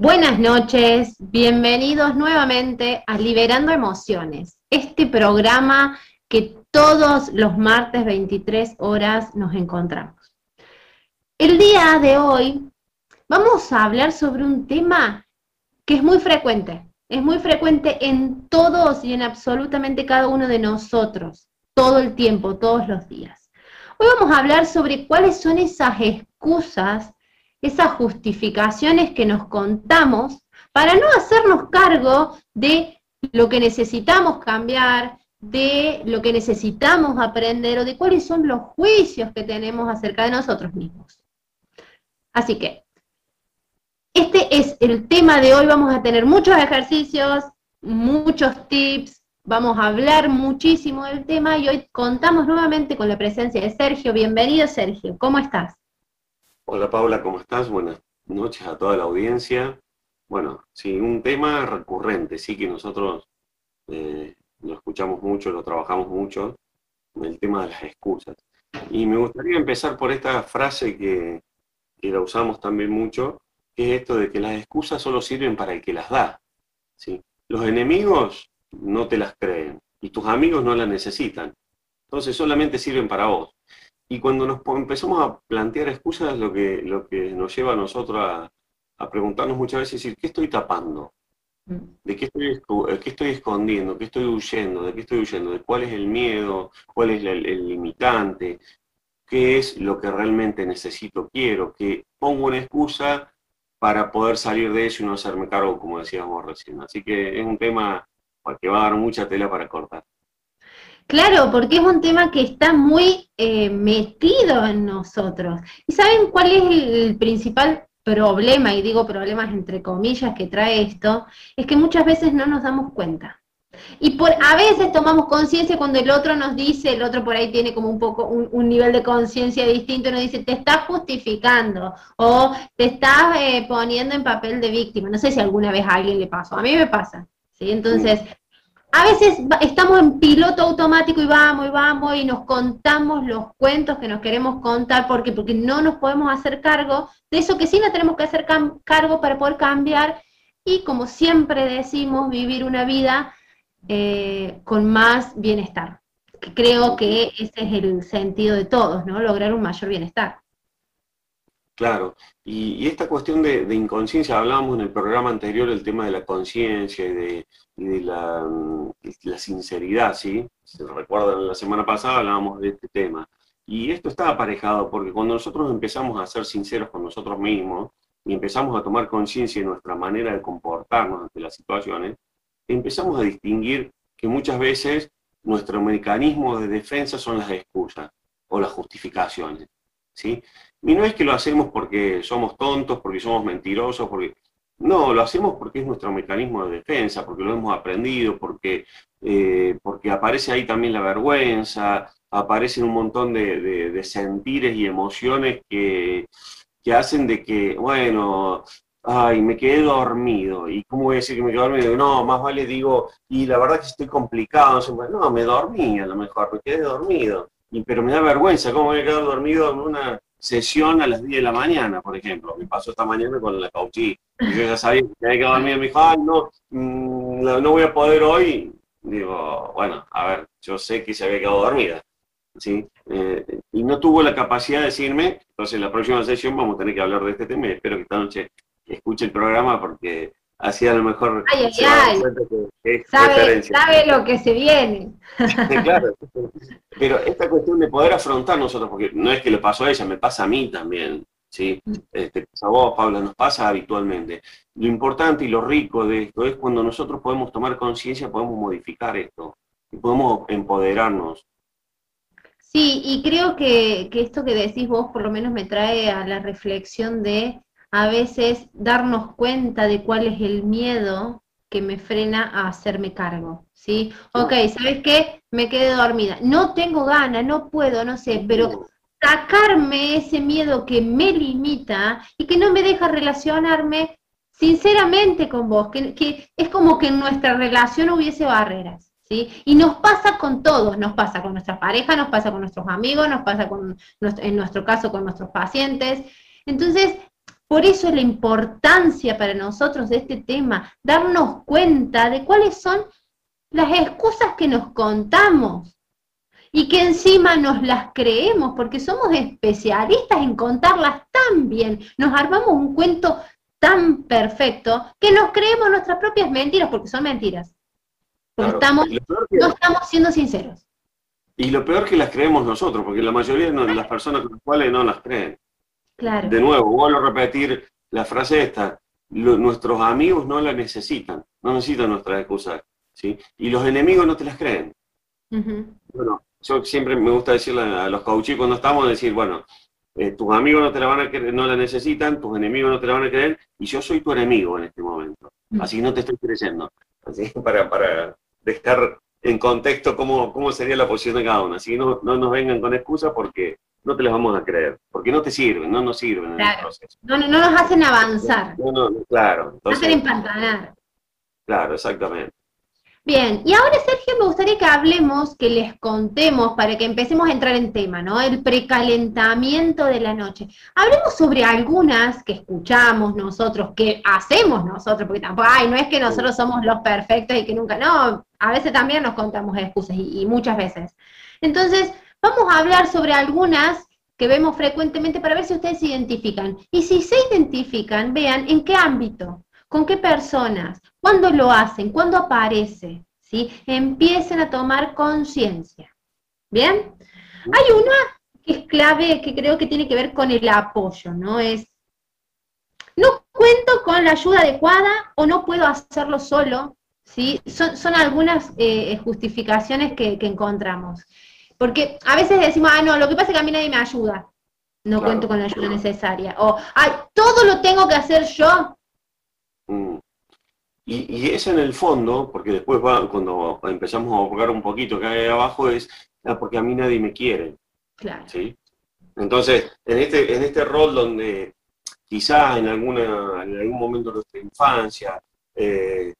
Buenas noches, bienvenidos nuevamente a Liberando Emociones, este programa que todos los martes 23 horas nos encontramos. El día de hoy vamos a hablar sobre un tema que es muy frecuente, es muy frecuente en todos y en absolutamente cada uno de nosotros, todo el tiempo, todos los días. Hoy vamos a hablar sobre cuáles son esas excusas, esas justificaciones que nos contamos para no hacernos cargo de lo que necesitamos cambiar, de lo que necesitamos aprender o de cuáles son los juicios que tenemos acerca de nosotros mismos. Así que, este es el tema de hoy, vamos a tener muchos ejercicios, muchos tips, vamos a hablar muchísimo del tema y hoy contamos nuevamente con la presencia de Sergio. Bienvenido Sergio, ¿cómo estás? Hola Paula, ¿cómo estás? Buenas noches a toda la audiencia. Bueno, sí, un tema recurrente, sí que nosotros eh, lo escuchamos mucho, lo trabajamos mucho, el tema de las excusas. Y me gustaría empezar por esta frase que, la usamos también mucho, que es esto de que las excusas solo sirven para el que las da. ¿sí? Los enemigos no te las creen y tus amigos no las necesitan. Entonces solamente sirven para vos. Y cuando nos empezamos a plantear excusas, lo que, lo que nos lleva a nosotros a, a preguntarnos muchas veces, decir, ¿qué estoy tapando? ¿De qué estoy, qué estoy escondiendo? ¿Qué estoy huyendo? ¿De qué estoy huyendo? ¿De cuál es el miedo? ¿Cuál es el, limitante? ¿Qué es lo que realmente necesito, quiero? Que pongo una excusa para poder salir de eso y no hacerme cargo, como decíamos recién. Así que es un tema que va a dar mucha tela para cortar. Claro, porque es un tema que está muy eh, metido en nosotros. ¿Y saben cuál es el principal problema, y digo problemas entre comillas que trae esto, es que muchas veces no nos damos cuenta. Y por a veces tomamos conciencia cuando el otro nos dice, el otro por ahí tiene como un poco un, nivel de conciencia distinto, nos dice, te estás justificando o te estás eh, poniendo en papel de víctima. No sé si alguna vez a alguien le pasó, a mí me pasa. ¿sí? Entonces, a veces estamos en piloto automático y vamos y vamos y nos contamos los cuentos que nos queremos contar porque porque no nos podemos hacer cargo de eso que sí nos tenemos que hacer cargo para poder cambiar y como siempre decimos vivir una vida eh, con más bienestar. Creo que ese es el sentido de todos, ¿no? Lograr un mayor bienestar. Claro, y, esta cuestión de, inconsciencia, hablábamos en el programa anterior el tema de la conciencia y de, la, sinceridad, ¿sí? Si recuerdan, la semana pasada hablábamos de este tema. Y esto está aparejado porque cuando nosotros empezamos a ser sinceros con nosotros mismos y empezamos a tomar conciencia de nuestra manera de comportarnos ante las situaciones, empezamos a distinguir que muchas veces nuestro mecanismo de defensa son las excusas o las justificaciones. ¿sí? Y no es que lo hacemos porque somos tontos, porque somos mentirosos, porque... No, lo hacemos porque es nuestro mecanismo de defensa, porque lo hemos aprendido, porque, eh, porque aparece ahí también la vergüenza, aparecen un montón de, sentires y emociones que, hacen de que, bueno, ay, me quedé dormido. ¿Y cómo voy a decir que me quedé dormido? No, más vale digo, y la verdad que estoy complicado. No, me dormí a lo mejor, me quedé dormido. Y, pero me da vergüenza, ¿cómo voy a quedar dormido en una sesión a las 10 de la mañana, por ejemplo. Me pasó esta mañana con la cauchí. Yo ya sabía que había que dormir. Me dijo, ay, no, mm, no voy a poder hoy. Digo, bueno, a ver, yo sé que se había quedado dormida. ¿sí? Eh, y no tuvo la capacidad de decirme, entonces en la próxima sesión vamos a tener que hablar de este tema y espero que esta noche escuche el programa porque así a lo mejor ay, ay, ay. sabe, sabe, lo que se viene. claro, pero esta cuestión de poder afrontar nosotros, porque no es que le pasó a ella, me pasa a mí también, ¿sí? Este, a vos, Paula, nos pasa habitualmente. Lo importante y lo rico de esto es cuando nosotros podemos tomar conciencia, podemos modificar esto, y podemos empoderarnos. Sí, y creo que, que esto que decís vos por lo menos me trae a la reflexión de a veces darnos cuenta de cuál es el miedo que me frena a hacerme cargo, ¿sí? Ok, ¿sabes qué? Me quedé dormida. No tengo ganas, no puedo, no sé, pero sacarme ese miedo que me limita y que no me deja relacionarme sinceramente con vos, que, es como que en nuestra relación hubiese barreras, ¿sí? Y nos pasa con todos, nos pasa con nuestra pareja, nos pasa con nuestros amigos, nos pasa con, en nuestro caso con nuestros pacientes. Entonces, Por eso es la importancia para nosotros de este tema, darnos cuenta de cuáles son las excusas que nos contamos y que encima nos las creemos porque somos especialistas en contarlas tan bien, nos armamos un cuento tan perfecto que nos creemos nuestras propias mentiras porque son mentiras. Porque estamos, no estamos siendo sinceros. Y lo peor que las creemos nosotros, porque la mayoría de las personas con las cuales no las creen. Claro. De nuevo, vuelvo a repetir la frase esta, nuestros amigos no la necesitan, no necesitan nuestras excusas, ¿sí? Y los enemigos no te las creen. Bueno, yo siempre me gusta decirle a los coaches cuando estamos, decir, bueno, eh, tus amigos no te la van a creer, no la necesitan, tus enemigos no te la van a creer, y yo soy tu enemigo en este momento. Así no te estoy creyendo. Así para, para dejar en contexto cómo, cómo sería la posición de cada uno. Así que no, no nos vengan con excusas porque no te las vamos a creer, porque no te sirven, no nos sirven en el proceso. No, no, nos hacen avanzar. No, no, claro. no hacen empantanar. Claro, exactamente. Bien, y ahora Sergio me gustaría que hablemos, que les contemos para que empecemos a entrar en tema, ¿no? El precalentamiento de la noche. Hablemos sobre algunas que escuchamos nosotros, que hacemos nosotros, porque tampoco, ay, no es que nosotros somos los perfectos y que nunca, no, a veces también nos contamos excusas y, y muchas veces. Entonces, vamos a hablar sobre algunas que vemos frecuentemente para ver si ustedes se identifican. Y si se identifican, vean en qué ámbito, con qué personas, cuándo lo hacen, cuándo aparece, ¿sí? Empiecen a tomar conciencia. ¿Bien? Hay una que es clave, que creo que tiene que ver con el apoyo, ¿no? Es, no cuento con la ayuda adecuada o no puedo hacerlo solo, ¿sí? Son, algunas eh, justificaciones que, encontramos. Porque a veces decimos, ah, no, lo que pasa es que a mí nadie me ayuda, no cuento con la ayuda necesaria. O, ay, todo lo tengo que hacer yo, Mm. Y, es en el fondo, porque después va, cuando empezamos a abogar un poquito que hay abajo, es ah, porque a mí nadie me quiere. Claro. ¿sí? Entonces, en este, en este rol donde quizás en, alguna, en algún momento de nuestra infancia eh,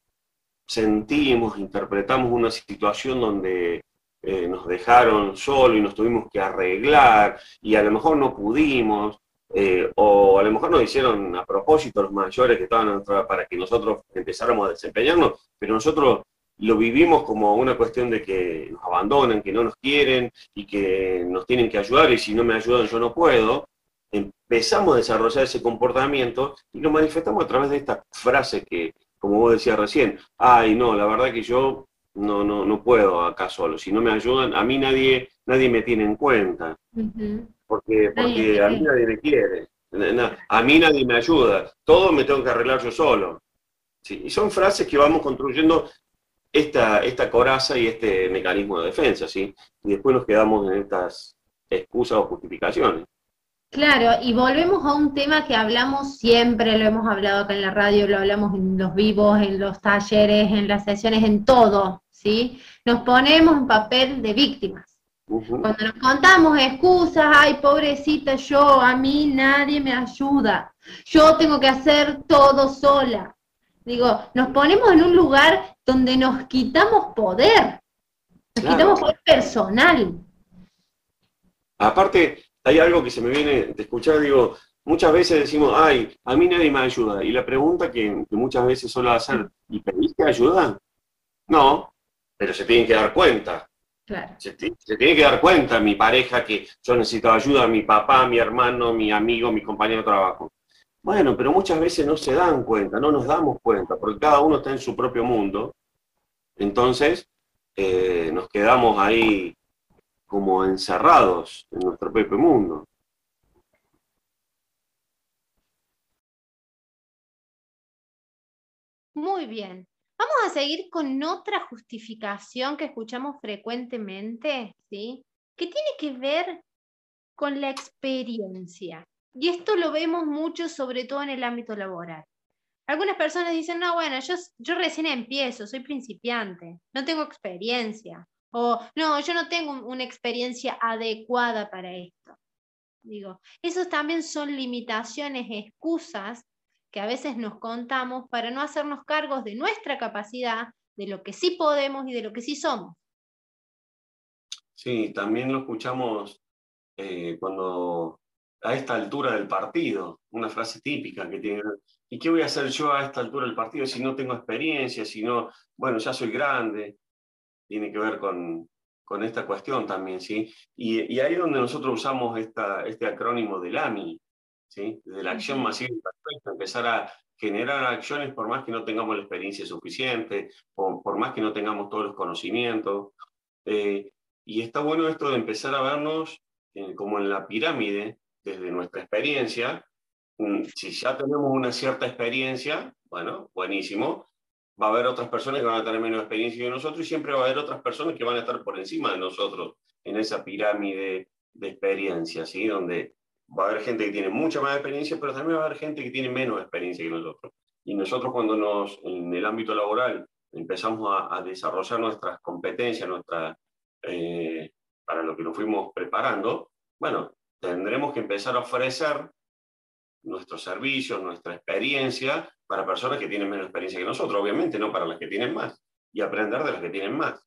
sentimos, interpretamos una situación donde eh, nos dejaron solo y nos tuvimos que arreglar y a lo mejor no pudimos, eh, o a lo mejor nos hicieron a propósito los mayores que estaban para que nosotros empezáramos a desempeñarnos, pero nosotros lo vivimos como una cuestión de que nos abandonan, que no nos quieren y que nos tienen que ayudar y si no me ayudan yo no puedo. Empezamos a desarrollar ese comportamiento y lo manifestamos a través de esta frase que, como vos decías recién, ay no, la verdad que yo no, no, no puedo acá solo, si no me ayudan, a mí nadie, nadie me tiene en cuenta. Porque, porque a mí nadie me quiere, a mí nadie me ayuda, todo me tengo que arreglar yo solo. Y son frases que vamos construyendo esta, esta coraza y este mecanismo de defensa, ¿sí? Y después nos quedamos en estas excusas o justificaciones. Claro, y volvemos a un tema que hablamos siempre, lo hemos hablado acá en la radio, lo hablamos en los vivos, en los talleres, en las sesiones, en todo, ¿sí? Nos ponemos en papel de víctimas. Cuando nos contamos excusas, ay, pobrecita yo, a mí nadie me ayuda, yo tengo que hacer todo sola. Digo, nos ponemos en un lugar donde nos quitamos poder, nos quitamos poder personal. Aparte, hay algo que se me viene de escuchar, digo, muchas veces decimos, ay, a mí nadie me ayuda. Y la pregunta que, muchas veces suelo hacer, ¿y pediste ayuda? No, pero se tienen que dar cuenta. Se, tiene que dar cuenta mi pareja que yo necesito ayuda, mi papá, mi hermano, mi amigo, mi compañero de trabajo. Bueno, pero muchas veces no se dan cuenta, no nos damos cuenta, porque cada uno está en su propio mundo. Entonces, eh, nos quedamos ahí como encerrados en nuestro propio mundo. Muy bien. Vamos a seguir con otra justificación que escuchamos frecuentemente, ¿sí? Que tiene que ver con la experiencia. Y esto lo vemos mucho, sobre todo en el ámbito laboral. Algunas personas dicen, no, bueno, yo, yo recién empiezo, soy principiante, no tengo experiencia. O, no, yo no tengo una experiencia adecuada para esto. Digo, esos también son limitaciones, excusas que a veces nos contamos para no hacernos cargos de nuestra capacidad, de lo que sí podemos y de lo que sí somos. Sí, también lo escuchamos eh, cuando a esta altura del partido, una frase típica que tiene, ¿y qué voy a hacer yo a esta altura del partido si no tengo experiencia, si no, bueno, ya soy grande? Tiene que ver con, con esta cuestión también, ¿sí? Y, ahí es donde nosotros usamos esta, este acrónimo del AMI, ¿sí? De la acción masiva y empezar a generar acciones por más que no tengamos la experiencia suficiente, por, por más que no tengamos todos los conocimientos. Eh, y está bueno esto de empezar a vernos eh, como en la pirámide, desde nuestra experiencia. Mm, si ya tenemos una cierta experiencia, bueno, buenísimo. Va a haber otras personas que van a tener menos experiencia que nosotros y siempre va a haber otras personas que van a estar por encima de nosotros en esa pirámide de experiencia, ¿sí? Donde va a haber gente que tiene mucha más experiencia, pero también va a haber gente que tiene menos experiencia que nosotros. Y nosotros cuando nos, en el ámbito laboral, empezamos a, desarrollar nuestras competencias, nuestra, eh, para lo que nos fuimos preparando, bueno, tendremos que empezar a ofrecer nuestros servicios, nuestra experiencia para personas que tienen menos experiencia que nosotros, obviamente, no para las que tienen más, y aprender de las que tienen más.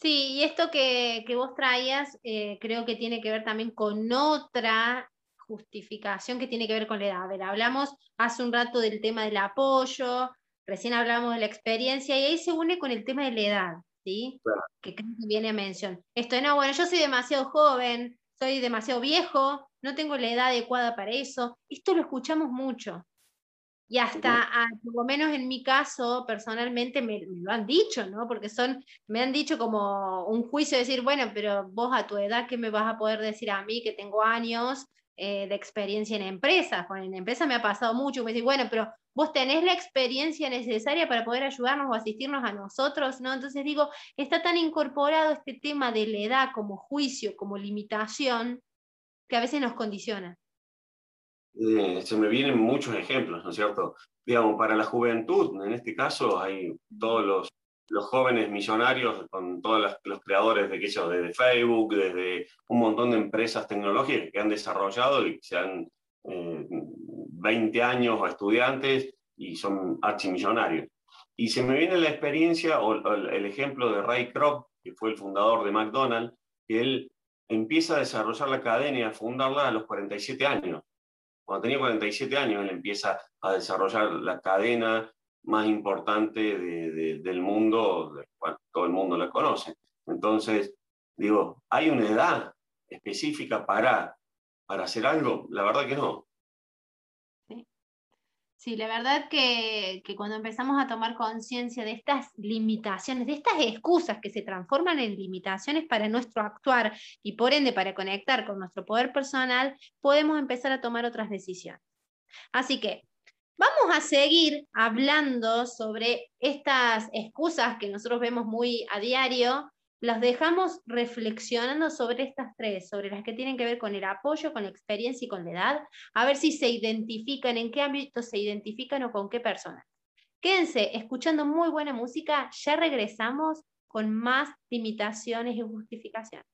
Sí, y esto que, vos traías eh, creo que tiene que ver también con otra justificación que tiene que ver con la edad. A ver, hablamos hace un rato del tema del apoyo, recién hablamos de la experiencia y ahí se une con el tema de la edad, ¿sí? Que creo que viene a mención. Esto, no, bueno, yo soy demasiado joven, soy demasiado viejo, no tengo la edad adecuada para eso. Esto lo escuchamos mucho. Y hasta, por lo menos en mi caso, personalmente me, lo han dicho, ¿no? Porque son, me han dicho como un juicio de decir, bueno, pero vos a tu edad, ¿qué me vas a poder decir a mí que tengo años eh, de experiencia en empresas? Bueno, en empresa me ha pasado mucho, me dicen, bueno, pero vos tenés la experiencia necesaria para poder ayudarnos o asistirnos a nosotros, ¿no? Entonces digo, está tan incorporado este tema de la edad como juicio, como limitación, que a veces nos condiciona. Eh, se me vienen muchos ejemplos, ¿no es cierto? Digamos, para la juventud, en este caso, hay todos los, los jóvenes millonarios, con todos los, creadores de, yo, desde Facebook, desde un montón de empresas tecnológicas que han desarrollado y se han eh, 20 años o estudiantes y son archimillonarios. Y se me viene la experiencia o, el ejemplo de Ray Kroc, que fue el fundador de McDonald's, que él empieza a desarrollar la cadena y a fundarla a los 47 años. Cuando tenía 47 años, él empieza a desarrollar la cadena más importante del mundo, todo el mundo la conoce. Entonces, digo, ¿hay una edad específica para, para hacer algo? La verdad que no. Sí, la verdad que, cuando empezamos a tomar conciencia de estas limitaciones, de estas excusas que se transforman en limitaciones para nuestro actuar y por ende para conectar con nuestro poder personal, podemos empezar a tomar otras decisiones. Así que vamos a seguir hablando sobre estas excusas que nosotros vemos muy a diario las dejamos reflexionando sobre estas tres, sobre las que tienen que ver con el apoyo, con la experiencia y con la edad, a ver si se identifican, en qué ámbito se identifican o con qué personas. Quédense escuchando muy buena música, ya regresamos con más limitaciones y justificaciones.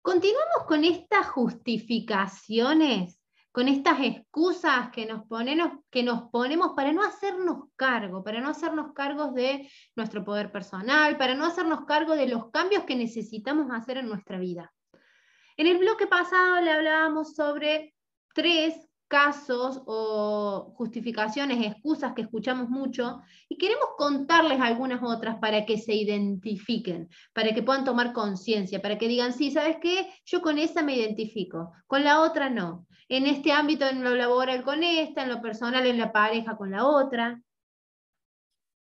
Continuamos con estas justificaciones con estas excusas que nos, que nos ponemos para no hacernos cargo, para no hacernos cargos de nuestro poder personal, para no hacernos cargo de los cambios que necesitamos hacer en nuestra vida. En el bloque pasado le hablábamos sobre tres casos o justificaciones, excusas que escuchamos mucho y queremos contarles algunas otras para que se identifiquen, para que puedan tomar conciencia, para que digan, sí, ¿sabes qué? Yo con esa me identifico, con la otra no. En este ámbito, en lo laboral con esta, en lo personal, en la pareja con la otra.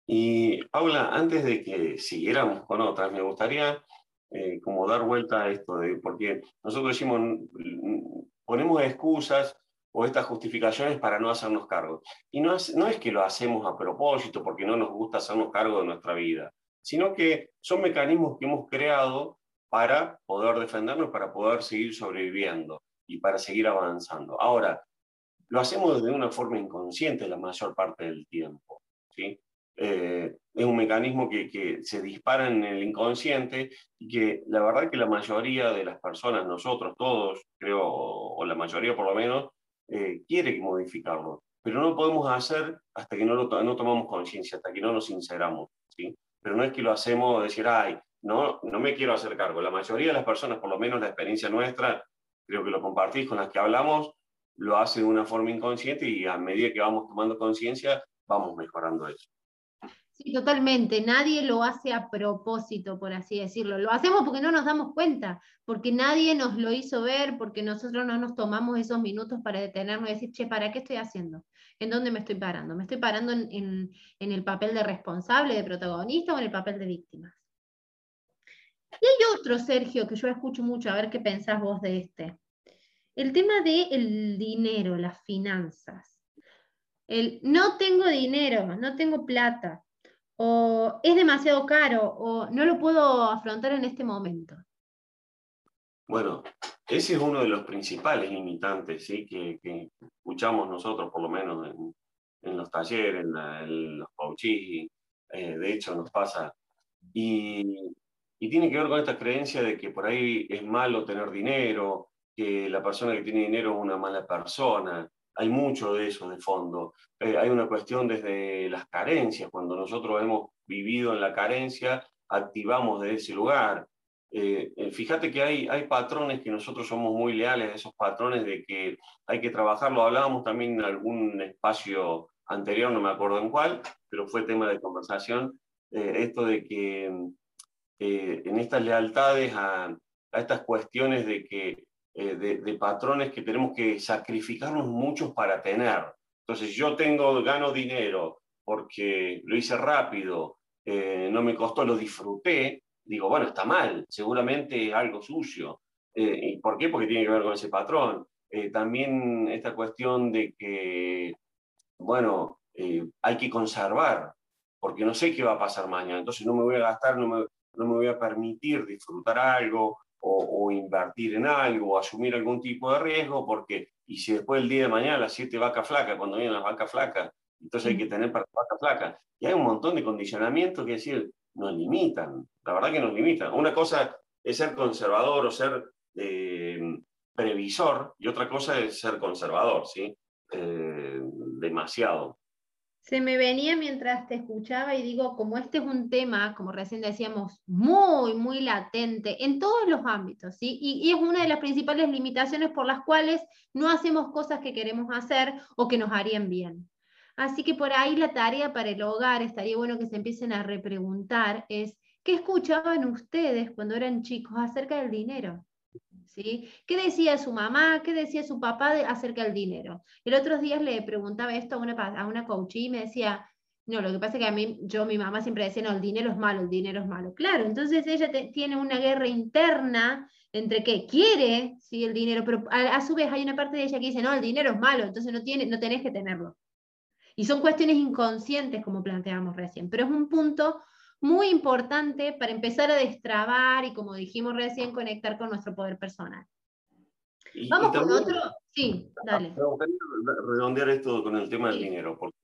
Y Paula, antes de que siguiéramos con otras, me gustaría eh, como dar vuelta a esto, de, porque nosotros decimos, ponemos excusas o estas justificaciones para no hacernos cargo. Y no es, no es que lo hacemos a propósito porque no nos gusta hacernos cargo de nuestra vida, sino que son mecanismos que hemos creado para poder defendernos, para poder seguir sobreviviendo y para seguir avanzando. Ahora, lo hacemos de una forma inconsciente la mayor parte del tiempo. ¿sí? Eh, es un mecanismo que, que, se dispara en el inconsciente y que la verdad que la mayoría de las personas, nosotros todos, creo, o la mayoría por lo menos, eh, quiere modificarlo, pero no lo podemos hacer hasta que no, no tomamos conciencia, hasta que no nos sinceramos. ¿sí? Pero no es que lo hacemos decir, ay, no, no me quiero hacer cargo. La mayoría de las personas, por lo menos la experiencia nuestra, creo que lo compartís con las que hablamos, lo hace de una forma inconsciente y a medida que vamos tomando conciencia, vamos mejorando eso. Sí, totalmente. Nadie lo hace a propósito, por así decirlo. Lo hacemos porque no nos damos cuenta, porque nadie nos lo hizo ver, porque nosotros no nos tomamos esos minutos para detenernos y decir, che, ¿para qué estoy haciendo? ¿En dónde me estoy parando? ¿Me estoy parando en, en el papel de responsable, de protagonista o en el papel de víctima? Y hay otro, Sergio, que yo escucho mucho, a ver qué pensás vos de este. El tema del dinero, las finanzas. El no tengo dinero, no tengo plata, o es demasiado caro, o no lo puedo afrontar en este momento. Bueno, ese es uno de los principales limitantes ¿sí? que, escuchamos nosotros, por lo menos en, los talleres, en, los coaches, eh, de hecho nos pasa. Y y tiene que ver con esta creencia de que por ahí es malo tener dinero, que la persona que tiene dinero es una mala persona. Hay mucho de eso de fondo. Eh, hay una cuestión desde las carencias. Cuando nosotros hemos vivido en la carencia, activamos de ese lugar. Eh, eh, fíjate que hay, hay patrones que nosotros somos muy leales a esos patrones de que hay que trabajarlo. Hablábamos también en algún espacio anterior, no me acuerdo en cuál, pero fue tema de conversación, esto de que eh, en estas lealtades a, estas cuestiones de, que, eh, de, patrones que tenemos que sacrificarnos muchos para tener. Entonces yo tengo, gano dinero porque lo hice rápido, eh, no me costó, lo disfruté, digo, bueno, está mal, seguramente es algo sucio. ¿Y por qué? Porque tiene que ver con ese patrón. también esta cuestión de que, bueno, hay que conservar, porque no sé qué va a pasar mañana, entonces no me voy a gastar, no me, no me voy a permitir disfrutar algo o, invertir en algo o asumir algún tipo de riesgo porque, y si después el día de mañana las siete vacas flacas, cuando vienen las vacas flacas, entonces hay que tener para vacas flacas. Y hay un montón de condicionamientos que decir, nos limitan, la verdad que nos limitan. Una cosa es ser conservador o ser eh, previsor y otra cosa es ser conservador, ¿sí? Eh, demasiado. Se me venía mientras te escuchaba y digo, como este es un tema, como recién decíamos, muy, muy latente en todos los ámbitos, ¿sí? Y, es una de las principales limitaciones por las cuales no hacemos cosas que queremos hacer o que nos harían bien. Así que por ahí la tarea para el hogar, estaría bueno que se empiecen a repreguntar, es, ¿qué escuchaban ustedes cuando eran chicos acerca del dinero? ¿Sí? ¿Qué decía su mamá? ¿Qué decía su papá acerca del dinero? El otro día le preguntaba esto a una, a una coach y me decía, no, lo que pasa es que a mí, yo, mi mamá siempre decía, no, el dinero es malo, el dinero es malo. Claro, entonces ella tiene una guerra interna entre que quiere, sí, el dinero, pero a, su vez hay una parte de ella que dice, no, el dinero es malo, entonces no, tiene, no tenés que tenerlo. Y son cuestiones inconscientes, como planteamos recién, pero es un punto muy importante para empezar a destrabar y, como dijimos recién, conectar con nuestro poder personal. Vamos con otro. Sí, dale. redondear esto con el tema del dinero, porque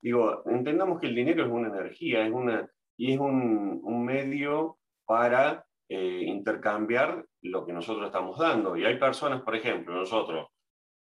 digo, entendamos que el dinero es una energía, es una, y es un, un medio para eh, intercambiar lo que nosotros estamos dando. Y hay personas, por ejemplo, nosotros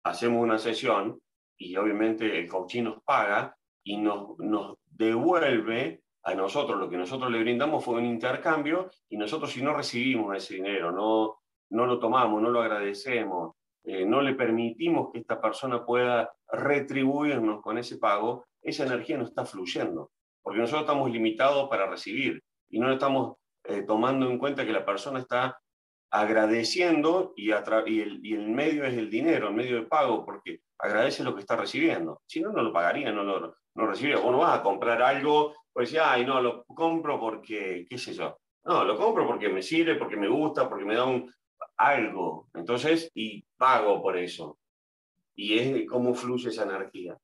hacemos una sesión y obviamente el coaching nos paga y nos, nos devuelve a nosotros, lo que nosotros le brindamos fue un intercambio y nosotros si no recibimos ese dinero, no, no lo tomamos, no lo agradecemos, eh, no le permitimos que esta persona pueda retribuirnos con ese pago, esa energía no está fluyendo, porque nosotros estamos limitados para recibir y no estamos eh, tomando en cuenta que la persona está agradeciendo y, y, el, y, el, medio es el dinero, el medio de pago, porque agradece lo que está recibiendo. Si no, no lo pagaría, no lo no recibiría. O no vas a comprar algo pues ya, ay, no, lo compro porque, qué sé yo. No, lo compro porque me sirve, porque me gusta, porque me da un, algo. Entonces, y pago por eso. Y es cómo fluye esa energía.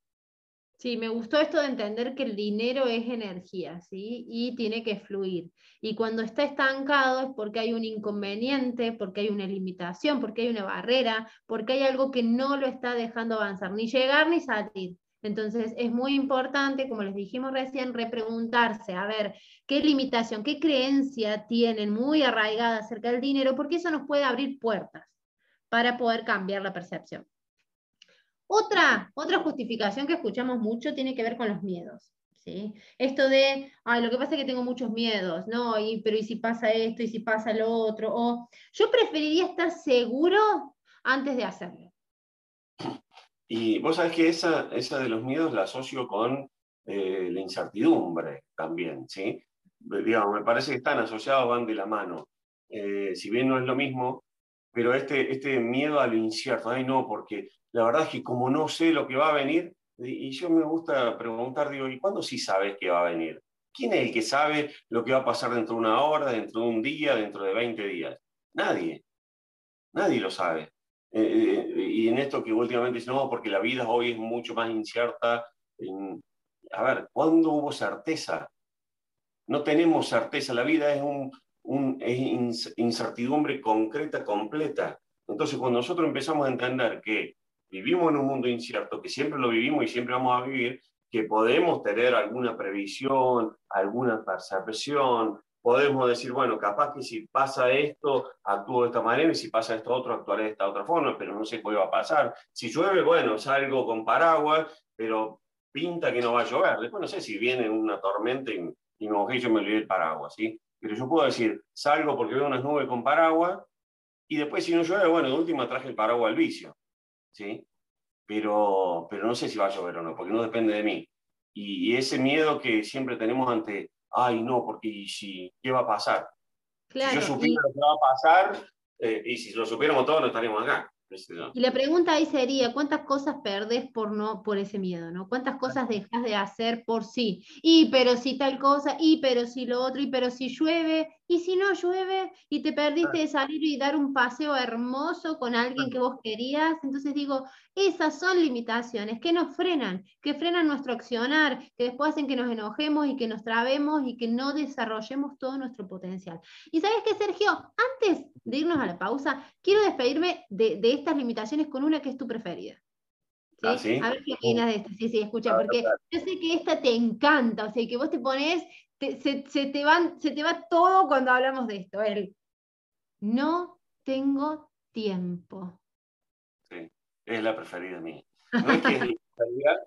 Sí, me gustó esto de entender que el dinero es energía, ¿sí? Y tiene que fluir. Y cuando está estancado es porque hay un inconveniente, porque hay una limitación, porque hay una barrera, porque hay algo que no lo está dejando avanzar, ni llegar ni salir. Entonces, es muy importante, como les dijimos recién, repreguntarse, a ver, qué limitación, qué creencia tienen muy arraigada acerca del dinero, porque eso nos puede abrir puertas para poder cambiar la percepción. Otra, otra justificación que escuchamos mucho tiene que ver con los miedos. ¿sí? Esto de, ay, lo que pasa es que tengo muchos miedos, ¿no? Y, pero ¿y si pasa esto? ¿Y si pasa lo otro? O yo preferiría estar seguro antes de hacerlo. Y vos sabés que esa, esa de los miedos la asocio con eh, la incertidumbre también, ¿sí? Digamos, me parece que están asociados, van de la mano. Eh, si bien no es lo mismo, pero este, este miedo a lo incierto, ay no, porque la verdad es que como no sé lo que va a venir, y yo me gusta preguntar, digo, ¿y cuándo sí sabes que va a venir? ¿Quién es el que sabe lo que va a pasar dentro de una hora, dentro de un día, dentro de 20 días? Nadie. Nadie lo sabe. Eh, y en esto que últimamente dicen, no, porque la vida hoy es mucho más incierta. a ver, ¿cuándo hubo certeza? No tenemos certeza, la vida es, un, un, es incertidumbre concreta, completa. Entonces, cuando nosotros empezamos a entender que vivimos en un mundo incierto, que siempre lo vivimos y siempre vamos a vivir, que podemos tener alguna previsión, alguna percepción, podemos decir, bueno, capaz que si pasa esto, actúo de esta manera, y si pasa esto otro, actuaré de esta otra forma, pero no sé qué va a pasar. Si llueve, bueno, salgo con paraguas, pero pinta que no va a llover. Después no sé si viene una tormenta y, y me mojé yo me olvidé el paraguas, ¿sí? Pero yo puedo decir, salgo porque veo unas nubes con paraguas, y después si no llueve, bueno, de última traje el paraguas al vicio, ¿sí? Pero, pero no sé si va a llover o no, porque no depende de mí. Y, y ese miedo que siempre tenemos ante ay, no, porque si, ¿qué va a pasar? si yo supiera lo que va a pasar, eh, y si lo supiéramos todos, no estaríamos acá. Y la pregunta ahí sería, ¿cuántas cosas perdés por, no, por ese miedo? ¿no? ¿Cuántas cosas dejas de hacer por sí? Y pero si tal cosa, y pero si lo otro, y pero si llueve, y si no llueve, y te perdiste de salir y dar un paseo hermoso con alguien que vos querías. Entonces digo, esas son limitaciones que nos frenan, que frenan nuestro accionar, que después hacen que nos enojemos y que nos trabemos y que no desarrollemos todo nuestro potencial. Y sabes qué, Sergio, antes de irnos a la pausa, quiero despedirme de, estas limitaciones con una que es tu preferida. Ah, a ver qué opinas de esta. Sí, sí, escucha, porque yo sé que esta te encanta, o sea, que vos te pones, se, te va todo cuando hablamos de esto. No tengo tiempo es la preferida mía. No es que es preferida,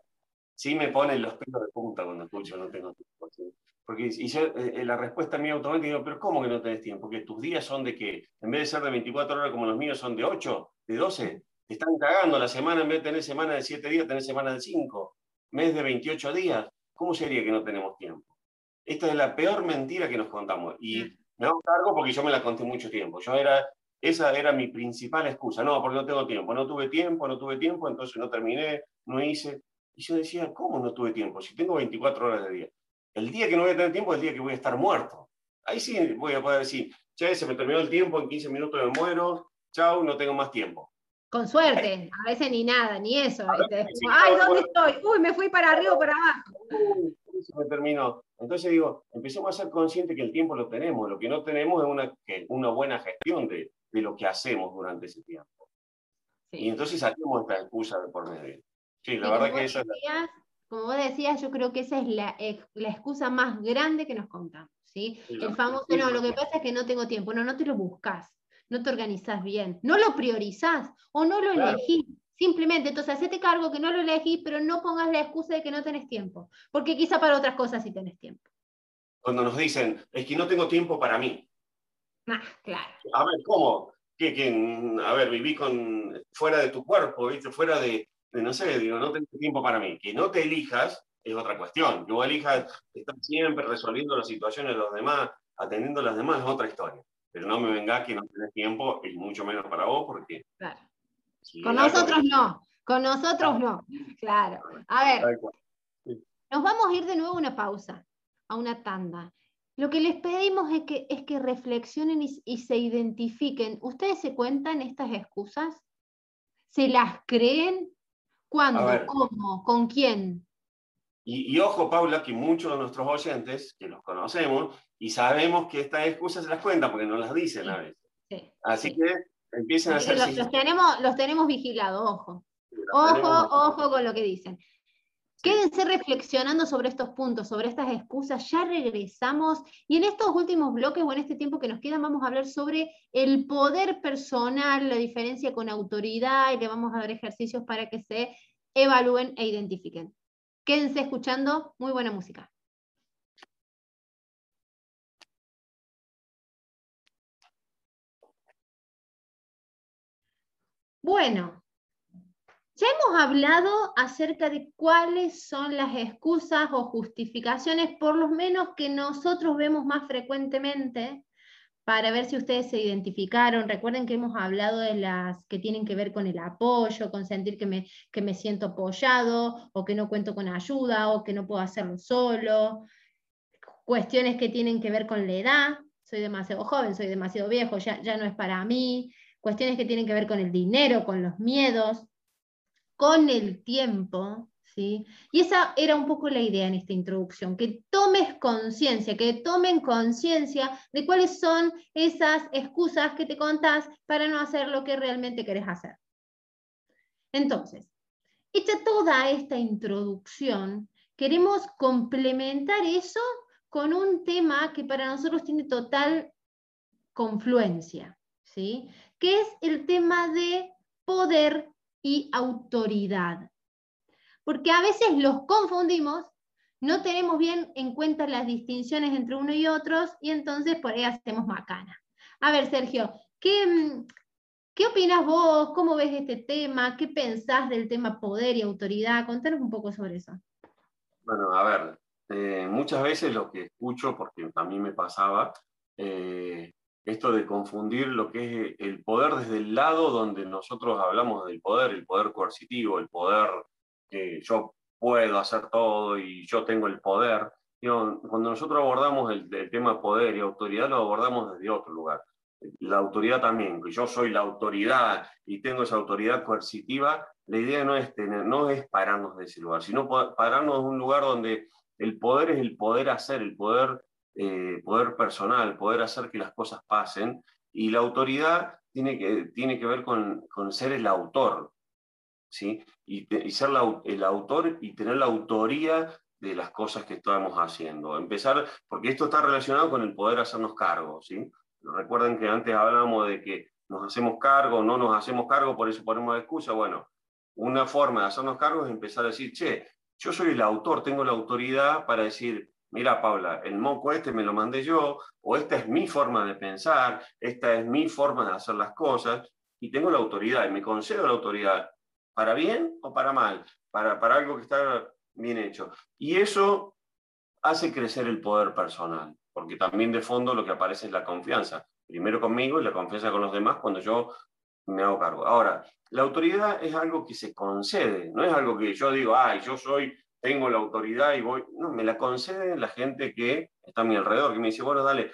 sí me ponen los pelos de punta cuando escucho no tengo tiempo. Porque eh, eh, la respuesta mía automática digo, pero ¿cómo que no tenés tiempo? Que tus días son de que, en vez de ser de 24 horas como los míos, son de 8, de 12. Te están cagando la semana, en vez de tener semana de 7 días, tenés semana de 5. Mes de 28 días. ¿Cómo sería que no tenemos tiempo? Esta es la peor mentira que nos contamos. Y me hago cargo porque yo me la conté mucho tiempo. Yo era esa era mi principal excusa. No, porque no tengo tiempo. No tuve tiempo, no tuve tiempo, entonces no terminé, no hice. Y yo decía, ¿cómo no tuve tiempo? Si tengo 24 horas de día. El día que no voy a tener tiempo es el día que voy a estar muerto. Ahí sí voy a poder decir, che, se me terminó el tiempo, en 15 minutos me muero, chao, no tengo más tiempo. Con suerte, a veces ni nada, ni eso. Ay, ¿dónde estoy? Uy, me fui para arriba o para abajo. Se me terminó. Entonces digo, empecemos a ser conscientes que el tiempo lo tenemos. Lo que no tenemos es una, una buena gestión de, de lo que hacemos durante ese tiempo. Y entonces salimos esta excusa de por medio. Sí, la verdad que esa es Como vos decías, yo creo que esa es la, la excusa más grande que nos contamos. ¿sí? El famoso, no, lo que pasa es que no tengo tiempo. No, no te lo buscas, no te organizás bien, no lo priorizás o no lo elegís. Simplemente, entonces, hacete cargo que no lo elegís, pero no pongas la excusa de que no tenés tiempo, porque quizá para otras cosas sí tenés tiempo. Cuando nos dicen, es que no tengo tiempo para mí, Ah, claro. A ver, ¿cómo? Que, que, a ver, viví con, fuera de tu cuerpo, ¿viste? Fuera de, no sé, digo, no tengo tiempo para mí. Que no te elijas es otra cuestión. Que vos elijas estar siempre resolviendo las situaciones de los demás, atendiendo a los demás, es otra historia. Pero no me venga que no tenés tiempo, y mucho menos para vos, porque... Claro. Con nosotros no, con nosotros no. Claro. A ver, nos vamos a ir de nuevo a una pausa, a una tanda. Lo que les pedimos es que, es que reflexionen y, se identifiquen. ¿Ustedes se cuentan estas excusas? ¿Se las creen? ¿Cuándo? ¿Cómo? ¿Con quién? Y, ojo, Paula, que muchos de nuestros oyentes, que los conocemos, y sabemos que estas excusas se las cuentan porque no las dicen a veces. Así que empiecen a hacer... Los, tenemos, los tenemos vigilados, ojo. ojo, ojo con lo que dicen. Quédense reflexionando sobre estos puntos, sobre estas excusas, ya regresamos y en estos últimos bloques o en este tiempo que nos queda vamos a hablar sobre el poder personal, la diferencia con autoridad y le vamos a dar ejercicios para que se evalúen e identifiquen. Quédense escuchando muy buena música. Bueno, ya hemos hablado acerca de cuáles son las excusas o justificaciones, por lo menos que nosotros vemos más frecuentemente, para ver si ustedes se identificaron. Recuerden que hemos hablado de las que tienen que ver con el apoyo, con sentir que me, que me siento apoyado, o que no cuento con ayuda, o que no puedo hacerlo solo. Cuestiones que tienen que ver con la edad, soy demasiado joven, soy demasiado viejo, ya, ya no es para mí. Cuestiones que tienen que ver con el dinero, con los miedos, con el tiempo, ¿Sí? Y esa era un poco la idea en esta introducción, que tomes conciencia, que tomen conciencia de cuáles son esas excusas que te contás para no hacer lo que realmente querés hacer. Entonces, hecha toda esta introducción, queremos complementar eso con un tema que para nosotros tiene total confluencia, ¿sí? Que es el tema de poder y autoridad porque a veces los confundimos, no tenemos bien en cuenta las distinciones entre uno y otros y entonces por ahí hacemos macana. A ver, Sergio, ¿qué, mm, ¿qué opinas vos? ¿Cómo ves este tema? ¿Qué pensás del tema poder y autoridad? Contanos un poco sobre eso. Bueno, a ver, eh, muchas veces lo que escucho, porque a mí me pasaba, eh, esto de confundir lo que es el poder desde el lado donde nosotros hablamos del poder, el poder coercitivo, el poder que yo puedo hacer todo y yo tengo el poder. cuando nosotros abordamos el, tema poder y autoridad, lo abordamos desde otro lugar. La autoridad también, que yo soy la autoridad y tengo esa autoridad coercitiva, la idea no es, tener, no es pararnos de ese lugar, sino pararnos en un lugar donde el poder es el poder hacer, el poder, eh, poder personal, poder hacer que las cosas pasen, y la autoridad tiene que, tiene que ver con, con ser el autor, ¿sí? Y, ser el autor y tener la autoría de las cosas que estamos haciendo. Empezar, porque esto está relacionado con el poder hacernos cargo, ¿sí? Recuerden que antes hablábamos de que nos hacemos cargo, no nos hacemos cargo, por eso ponemos excusa. Bueno, una forma de hacernos cargo es empezar a decir, che, yo soy el autor, tengo la autoridad para decir, mira Paula, el moco este me lo mandé yo, o esta es mi forma de pensar, esta es mi forma de hacer las cosas, y tengo la autoridad, y me concedo la autoridad para bien o para mal, para, para algo que está bien hecho. Y eso hace crecer el poder personal, porque también de fondo lo que aparece es la confianza, primero conmigo y la confianza con los demás cuando yo me hago cargo. Ahora, la autoridad es algo que se concede, no es algo que yo digo, ay, yo soy, tengo la autoridad y voy, no, me la concede la gente que está a mi alrededor, que me dice, bueno, dale,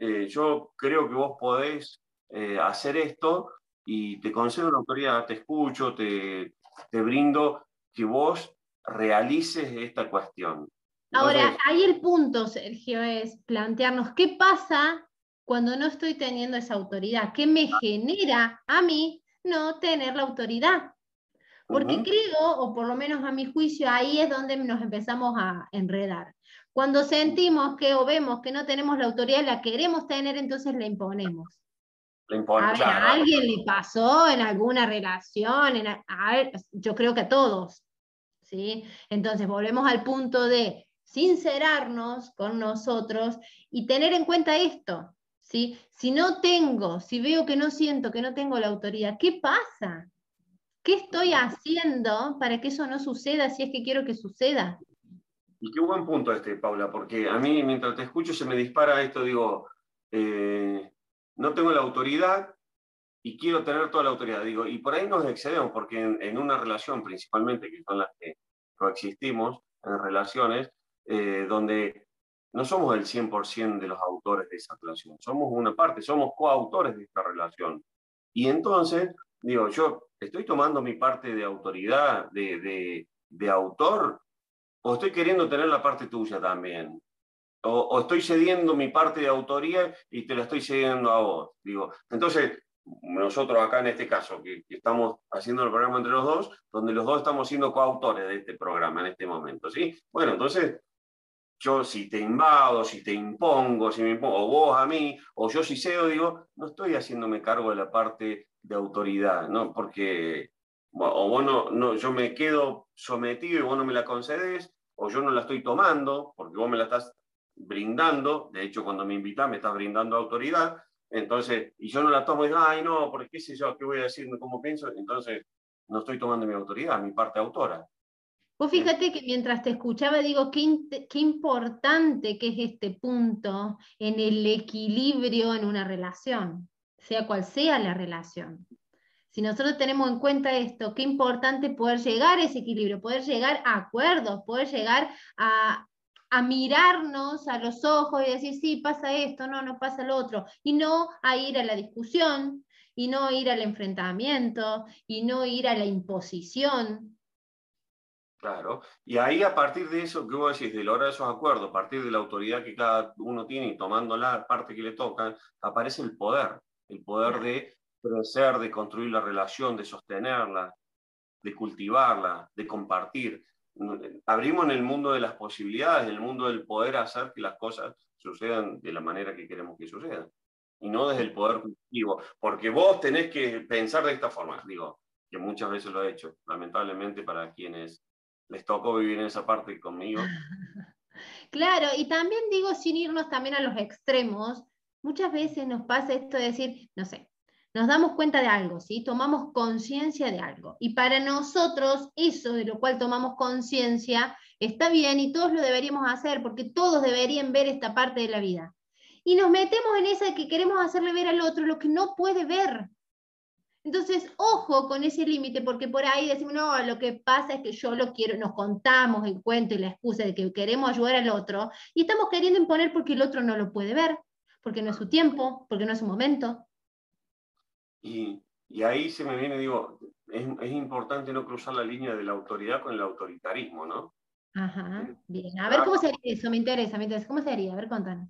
eh, yo creo que vos podés eh, hacer esto y te concedo la autoridad, te escucho, te, te brindo que vos realices esta cuestión. Ahora, ahí el punto, Sergio, es plantearnos qué pasa cuando no estoy teniendo esa autoridad, qué me genera a mí no tener la autoridad. Porque creo, o por lo menos a mi juicio, ahí es donde nos empezamos a enredar. Cuando sentimos que o vemos que no tenemos la autoridad, la queremos tener, entonces la imponemos a, alguien le pasó en alguna relación, yo creo que a todos. ¿sí? Entonces volvemos al punto de sincerarnos con nosotros y tener en cuenta esto. ¿sí? Si no tengo, si veo que no siento, que no tengo la autoridad, ¿qué pasa? ¿Qué estoy haciendo para que eso no suceda si es que quiero que suceda? Y qué buen punto este, Paula, porque a mí mientras te escucho se me dispara esto, digo, eh, no tengo la autoridad y quiero tener toda la autoridad. Digo, y por ahí nos excedemos, porque en, una relación principalmente, que son las que coexistimos, en relaciones, eh, donde no somos el 100% de los autores de esa relación, somos una parte, somos coautores de esta relación. Y entonces, digo, yo estoy tomando mi parte de autoridad, de, de, de autor, o estoy queriendo tener la parte tuya también o, estoy cediendo mi parte de autoría y te la estoy cediendo a vos. Digo, entonces, nosotros acá en este caso, que, estamos haciendo el programa entre los dos, donde los dos estamos siendo coautores de este programa en este momento, ¿sí? Bueno, entonces, yo si te invado, si te impongo, si me impongo, o vos a mí, o yo si cedo, digo, no estoy haciéndome cargo de la parte de autoridad, ¿no? Porque, o vos no, no, yo me quedo sometido y vos no me la concedes, o yo no la estoy tomando, porque vos me la estás brindando, de hecho cuando me invitas me estás brindando autoridad, Entonces, y yo no la tomo y digo, ay, no, porque qué sé yo, qué voy a decir, cómo pienso, entonces no estoy tomando mi autoridad, mi parte autora. Vos fíjate que mientras te escuchaba digo, qué, qué, importante que es este punto en el equilibrio en una relación, sea cual sea la relación. Si nosotros tenemos en cuenta esto, qué importante poder llegar a ese equilibrio, poder llegar a acuerdos, poder llegar a, mirarnos a los ojos y decir, sí, pasa esto, no, no pasa lo otro, y no a ir a la discusión, y no ir al enfrentamiento, y no ir a la imposición. Claro, y ahí a partir de eso, ¿qué vos decís? De lograr esos acuerdos, a partir de la autoridad que cada uno tiene y tomando la parte que le toca, aparece el poder, el poder de crecer, de construir la relación, de sostenerla, de cultivarla, de compartir abrimos en el mundo de las posibilidades, el mundo del poder hacer que las cosas sucedan de la manera que queremos que sucedan. Y no desde el poder cultivo. Porque vos tenés que pensar de esta forma. Digo, que muchas veces lo he hecho, lamentablemente para quienes les tocó vivir en esa parte conmigo. Claro, y también digo, sin irnos también a los extremos, muchas veces nos pasa esto de decir, no sé, nos damos cuenta de algo, ¿sí? Tomamos conciencia de algo. Y para nosotros, eso de lo cual tomamos conciencia está bien y todos lo deberíamos hacer, porque todos deberían ver esta parte de la vida. Y nos metemos en esa de que queremos hacerle ver al otro lo que no puede ver. Entonces, ojo con ese límite, porque por ahí decimos, no, lo que pasa es que yo lo quiero, nos contamos el cuento y la excusa de que queremos ayudar al otro, y estamos queriendo imponer porque el otro no lo puede ver, porque no es su tiempo, porque no es su momento. Y, ahí se me viene, digo, es, es, importante no cruzar la línea de la autoridad con el autoritarismo, ¿no? Ajá, eh, bien. A ver cómo sería eso, me interesa, me interesa. ¿Cómo sería? A ver, contanos.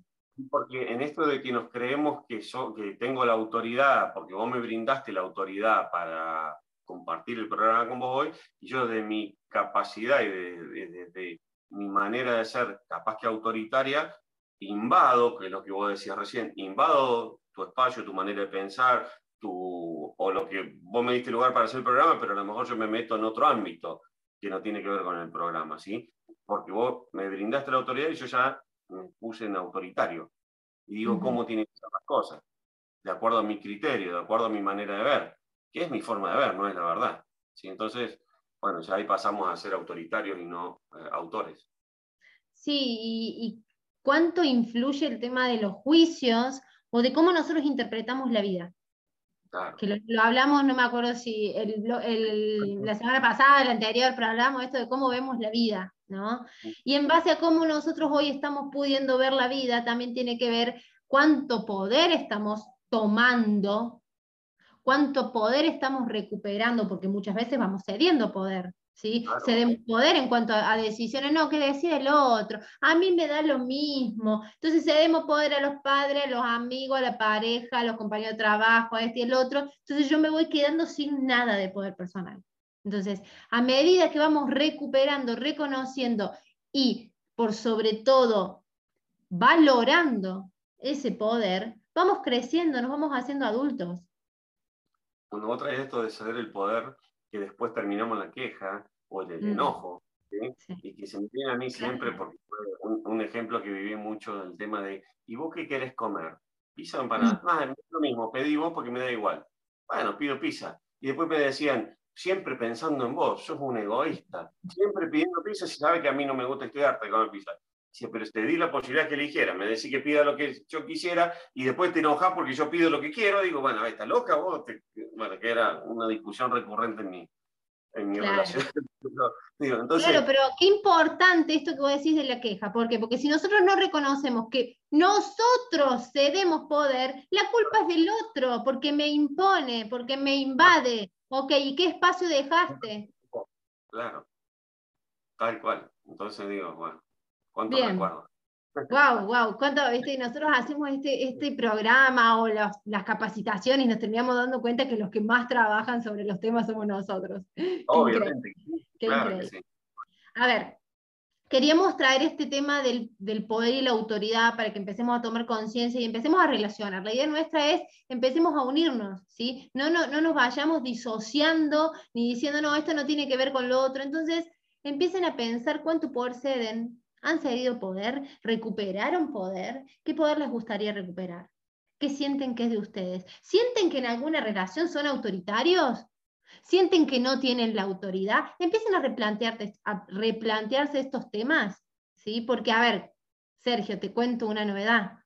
Porque en esto de que nos creemos que, que tengo la autoridad, porque vos me brindaste la autoridad para compartir el programa con vos hoy, y yo de mi capacidad y de, de mi manera de ser capaz que autoritaria, invado, que es lo que vos decías recién, invado tu espacio, tu manera de pensar, o lo que vos me diste lugar para hacer el programa, pero a lo mejor yo me meto en otro ámbito que no tiene que ver con el programa, ¿sí? Porque vos me brindaste la autoridad y yo ya me puse en autoritario. Y digo cómo tienen que ser las cosas, de acuerdo a mi criterio, de acuerdo a mi manera de ver, que es mi forma de ver, no es la verdad. ¿sí? Entonces, bueno, ya ahí pasamos a ser autoritarios y no eh, autores. Sí, y, y cuánto influye el tema de los juicios o de cómo nosotros interpretamos la vida. Que lo, hablamos, no me acuerdo si la semana pasada, la anterior, pero hablamos esto de cómo vemos la vida, ¿no? Y en base a cómo nosotros hoy estamos pudiendo ver la vida, también tiene que ver cuánto poder estamos tomando, cuánto poder estamos recuperando, porque muchas veces vamos cediendo poder. ¿Sí? Se den poder en cuanto a, decisiones, no, que decide el otro, a mí me da lo mismo. Entonces cedemos poder a los padres, a los amigos, a la pareja, a los compañeros de trabajo, a este y el otro. Entonces yo me voy quedando sin nada de poder personal. Entonces, a medida que vamos recuperando, reconociendo y por sobre todo valorando ese poder, vamos creciendo, nos vamos haciendo adultos. Cuando vos traes esto de ceder el poder, que después terminamos la queja o el, mm. enojo, y que se me viene a mí siempre, porque fue un, ejemplo que viví mucho del tema de, ¿y vos qué querés comer? Pizza o empanada. Mm. Ah, lo mismo, pedí vos porque me da igual. Bueno, pido pizza. Y después me decían, siempre pensando en vos, sos un egoísta. Siempre pidiendo pizza si sabe que a mí no me gusta estudiarte comer pizza. Sí, pero te di la posibilidad que eligiera. Me decís que pida lo que yo quisiera y después te enojas porque yo pido lo que quiero. Digo, bueno, está loca vos. Bueno, que era una discusión recurrente en mi, en mi relación. Claro, pero qué importante esto que vos decís de la queja. ¿Por qué? Porque si nosotros no reconocemos que nosotros cedemos poder, la culpa es del otro, porque me impone, porque me invade. Ok, ¿y qué espacio dejaste? Claro, tal cual. Entonces digo, bueno. ¿Cuánto Bien. recuerdo? Wow, wow, cuánto, viste, nosotros hacemos este, este programa o las capacitaciones y nos terminamos dando cuenta que los que más trabajan sobre los temas somos nosotros. Obviamente. Qué A ver, queríamos traer este tema del, del, poder y la autoridad para que empecemos a tomar conciencia y empecemos a relacionar. La idea nuestra es empecemos a unirnos, ¿sí? No, no, no nos vayamos disociando ni diciendo, no, esto no tiene que ver con lo otro. Entonces, empiecen a pensar cuánto poder ceden, han cedido poder, recuperaron poder, ¿qué poder les gustaría recuperar? ¿qué sienten que es de ustedes? ¿Sienten que en alguna relación son autoritarios? ¿Sienten que no tienen la autoridad? Empiecen a, a replantearse estos temas, ¿sí? Porque, a ver, Sergio, te cuento una novedad.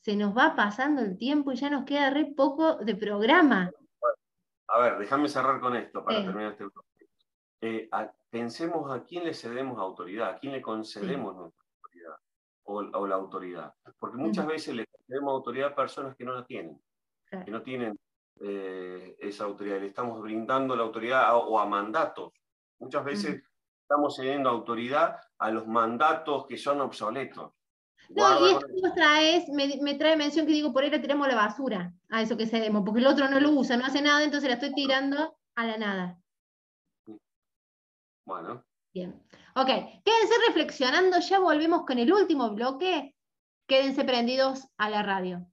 Se nos va pasando el tiempo y ya nos queda re poco de programa. A ver, déjame cerrar con esto para terminar este eh, pensemos a quién le cedemos autoridad, a quién le concedemos nuestra autoridad o, la autoridad. Porque muchas veces le concedemos autoridad a personas que no la tienen, que no tienen eh, esa autoridad. Le estamos brindando la autoridad o a mandatos. Muchas veces estamos cediendo autoridad a los mandatos que son obsoletos. No, y esto me, me, trae mención que digo, por ahí le tiramos la basura a eso que cedemos, porque el otro no lo usa, no hace nada, entonces la estoy tirando a la nada. Bueno. Bien. Ok, quédense reflexionando, ya volvemos con el último bloque. Quédense prendidos a la radio.